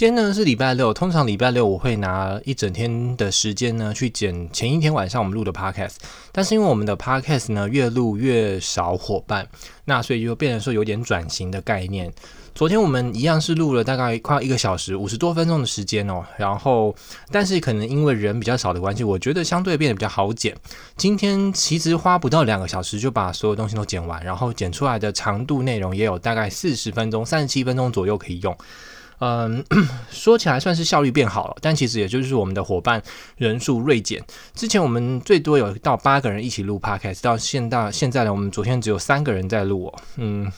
今天呢是礼拜六，通常礼拜六我会拿一整天的时间呢去剪前一天晚上我们录的 podcast，但是因为我们的 podcast 呢越录越少伙伴，那所以就变成说有点转型的概念。昨天我们一样是录了大概快一个小时五十多分钟的时间哦，然后但是可能因为人比较少的关系，我觉得相对变得比较好剪。今天其实花不到两个小时就把所有东西都剪完，然后剪出来的长度内容也有大概四十分钟、三十七分钟左右可以用。嗯，说起来算是效率变好了，但其实也就是我们的伙伴人数锐减。之前我们最多有到八个人一起录 Podcast，到现到现在呢，我们昨天只有三个人在录哦。嗯，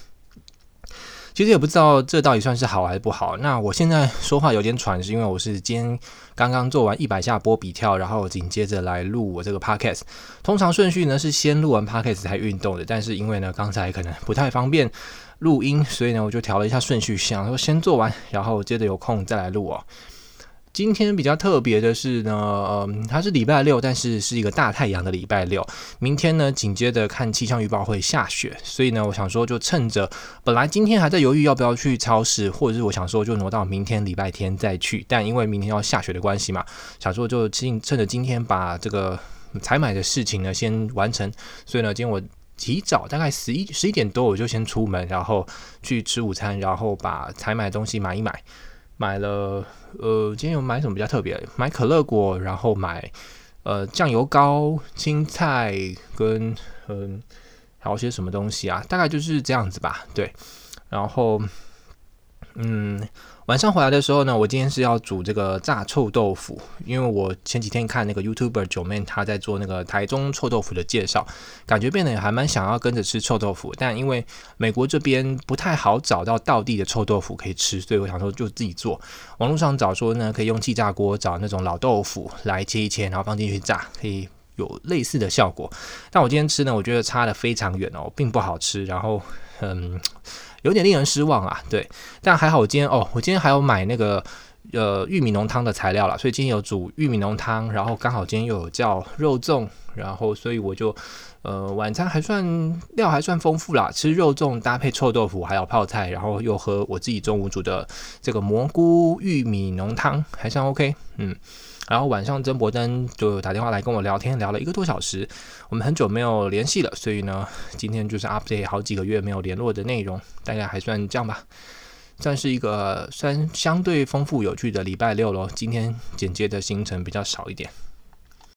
其实也不知道这到底算是好还是不好。那我现在说话有点喘，是因为我是今天刚刚做完一百下波比跳，然后紧接着来录我这个 Podcast。通常顺序呢是先录完 Podcast 才运动的，但是因为呢刚才可能不太方便。录音，所以呢，我就调了一下顺序，想说先做完，然后接着有空再来录哦。今天比较特别的是呢，嗯，它是礼拜六，但是是一个大太阳的礼拜六。明天呢，紧接着看气象预报会下雪，所以呢，我想说就趁着本来今天还在犹豫要不要去超市，或者是我想说就挪到明天礼拜天再去，但因为明天要下雪的关系嘛，想说就趁趁着今天把这个采买的事情呢先完成，所以呢，今天我。提早大概十一十一点多我就先出门，然后去吃午餐，然后把才买的东西买一买。买了呃，今天有买什么比较特别？买可乐果，然后买呃酱油膏、青菜跟嗯、还有些什么东西啊？大概就是这样子吧。对，然后嗯。晚上回来的时候呢，我今天是要煮这个炸臭豆腐，因为我前几天看那个 YouTuber 九妹她在做那个台中臭豆腐的介绍，感觉变得也还蛮想要跟着吃臭豆腐，但因为美国这边不太好找到道地的臭豆腐可以吃，所以我想说就自己做。网络上找说呢，可以用气炸锅找那种老豆腐来切一切，然后放进去炸，可以有类似的效果。但我今天吃呢，我觉得差得非常远哦，并不好吃。然后嗯。有点令人失望啊，对，但还好我今天哦，我今天还要买那个呃玉米浓汤的材料了，所以今天有煮玉米浓汤，然后刚好今天又有叫肉粽，然后所以我就呃晚餐还算料还算丰富啦，吃肉粽搭配臭豆腐还有泡菜，然后又喝我自己中午煮的这个蘑菇玉米浓汤，还算 OK，嗯。然后晚上曾博登就打电话来跟我聊天，聊了一个多小时。我们很久没有联系了，所以呢，今天就是 update 好几个月没有联络的内容，大概还算这样吧，算是一个算相对丰富有趣的礼拜六咯。今天简介的行程比较少一点。